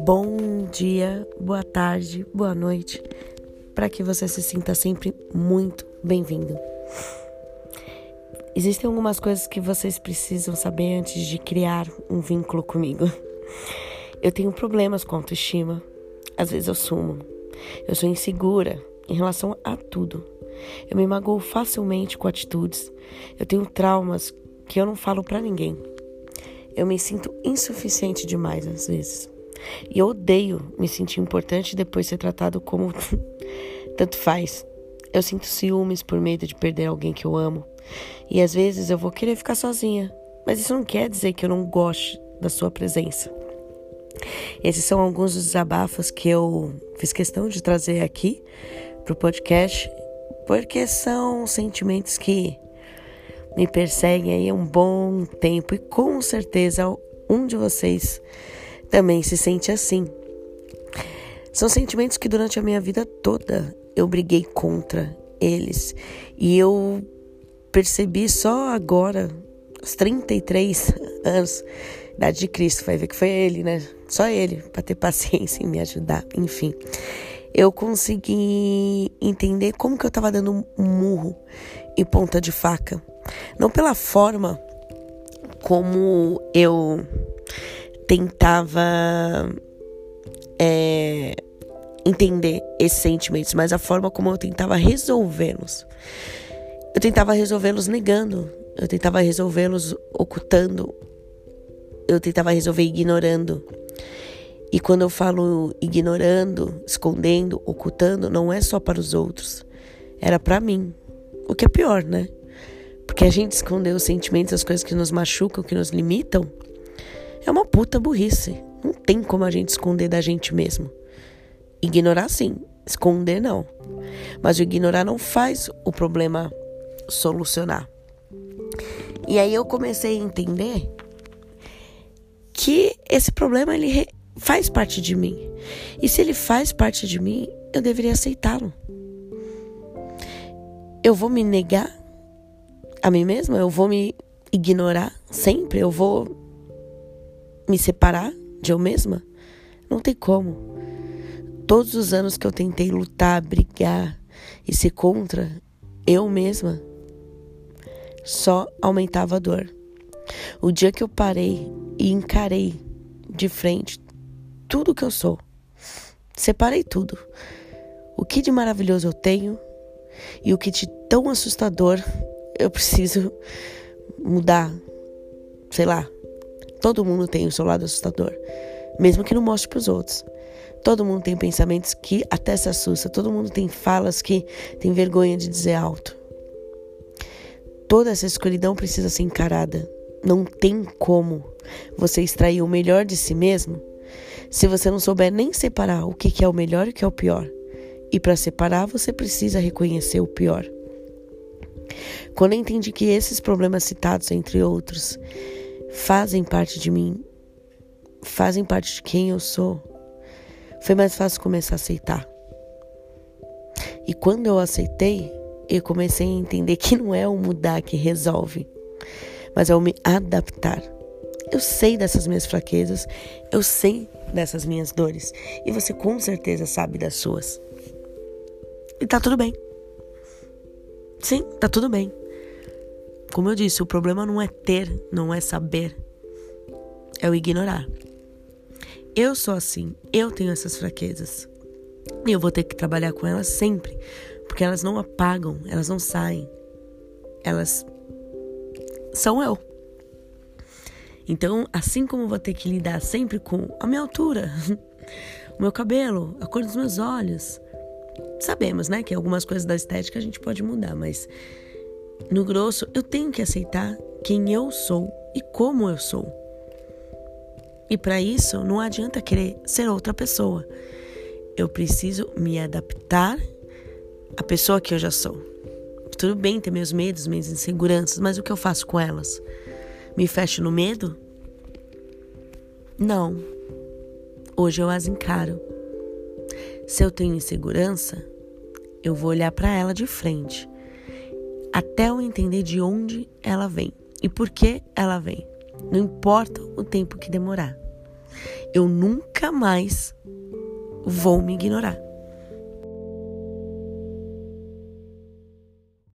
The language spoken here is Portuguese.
Bom dia, boa tarde, boa noite, para que você se sinta sempre muito bem-vindo. Existem algumas coisas que vocês precisam saber antes de criar um vínculo comigo. Eu tenho problemas com autoestima, às vezes eu sumo, eu sou insegura em relação a tudo. Eu me magoo facilmente com atitudes, eu tenho traumas que eu não falo para ninguém. Eu me sinto insuficiente demais às vezes. E eu odeio me sentir importante depois ser tratado como tanto faz. Eu sinto ciúmes por medo de perder alguém que eu amo. E às vezes eu vou querer ficar sozinha. Mas isso não quer dizer que eu não goste da sua presença. Esses são alguns dos desabafos que eu fiz questão de trazer aqui para o podcast, porque são sentimentos que me perseguem aí há um bom tempo e com certeza um de vocês também se sente assim. São sentimentos que durante a minha vida toda eu briguei contra eles e eu percebi só agora, aos 33 anos, idade de Cristo, vai ver que foi ele, né? Só ele, para ter paciência em me ajudar, enfim. Eu consegui entender como que eu tava dando um murro e ponta de faca. Não pela forma como eu tentava é, entender esses sentimentos, mas a forma como eu tentava resolvê-los. Eu tentava resolvê-los negando, eu tentava resolvê-los ocultando, eu tentava resolver ignorando. E quando eu falo ignorando, escondendo, ocultando, não é só para os outros, era para mim. O que é pior, né? Porque a gente esconder os sentimentos, as coisas que nos machucam, que nos limitam, é uma puta burrice. Não tem como a gente esconder da gente mesmo. Ignorar sim, esconder não. Mas o ignorar não faz o problema solucionar. E aí eu comecei a entender que esse problema ele faz parte de mim. E se ele faz parte de mim, eu deveria aceitá-lo. Eu vou me negar a mim mesma? Eu vou me ignorar sempre? Eu vou me separar de eu mesma? Não tem como. Todos os anos que eu tentei lutar, brigar e ser contra eu mesma, só aumentava a dor. O dia que eu parei e encarei de frente tudo que eu sou, separei tudo. O que de maravilhoso eu tenho e o que de tão assustador eu preciso mudar. Sei lá, Todo mundo tem o seu lado assustador, mesmo que não mostre para os outros. Todo mundo tem pensamentos que até se assusta, todo mundo tem falas que tem vergonha de dizer alto. Toda essa escuridão precisa ser encarada. Não tem como você extrair o melhor de si mesmo se você não souber nem separar o que é o melhor e o que é o pior. E para separar, você precisa reconhecer o pior. Quando eu entendi que esses problemas citados, entre outros, fazem parte de mim, fazem parte de quem eu sou, foi mais fácil começar a aceitar. E quando eu aceitei, eu comecei a entender que não é o mudar que resolve, mas é o me adaptar. Eu sei dessas minhas fraquezas, eu sei dessas minhas dores, e você com certeza sabe das suas. E tá tudo bem. Sim, tá tudo bem. Como eu disse, o problema não é ter, não é saber, é o ignorar. Eu sou assim, eu tenho essas fraquezas. E eu vou ter que trabalhar com elas sempre, porque elas não apagam, elas não saem. Elas são eu. Então, assim como eu vou ter que lidar sempre com a minha altura, o meu cabelo, a cor dos meus olhos, sabemos, né, que algumas coisas da estética a gente pode mudar, mas no grosso, eu tenho que aceitar quem eu sou e como eu sou. E para isso, não adianta querer ser outra pessoa. Eu preciso me adaptar à pessoa que eu já sou. Tudo bem ter meus medos, minhas inseguranças, mas o que eu faço com elas? Me fecho no medo? Não. Hoje eu as encaro. Se eu tenho insegurança, eu vou olhar para ela de frente, até eu entender de onde ela vem e por que ela vem. Não importa o tempo que demorar. Eu nunca mais vou me ignorar.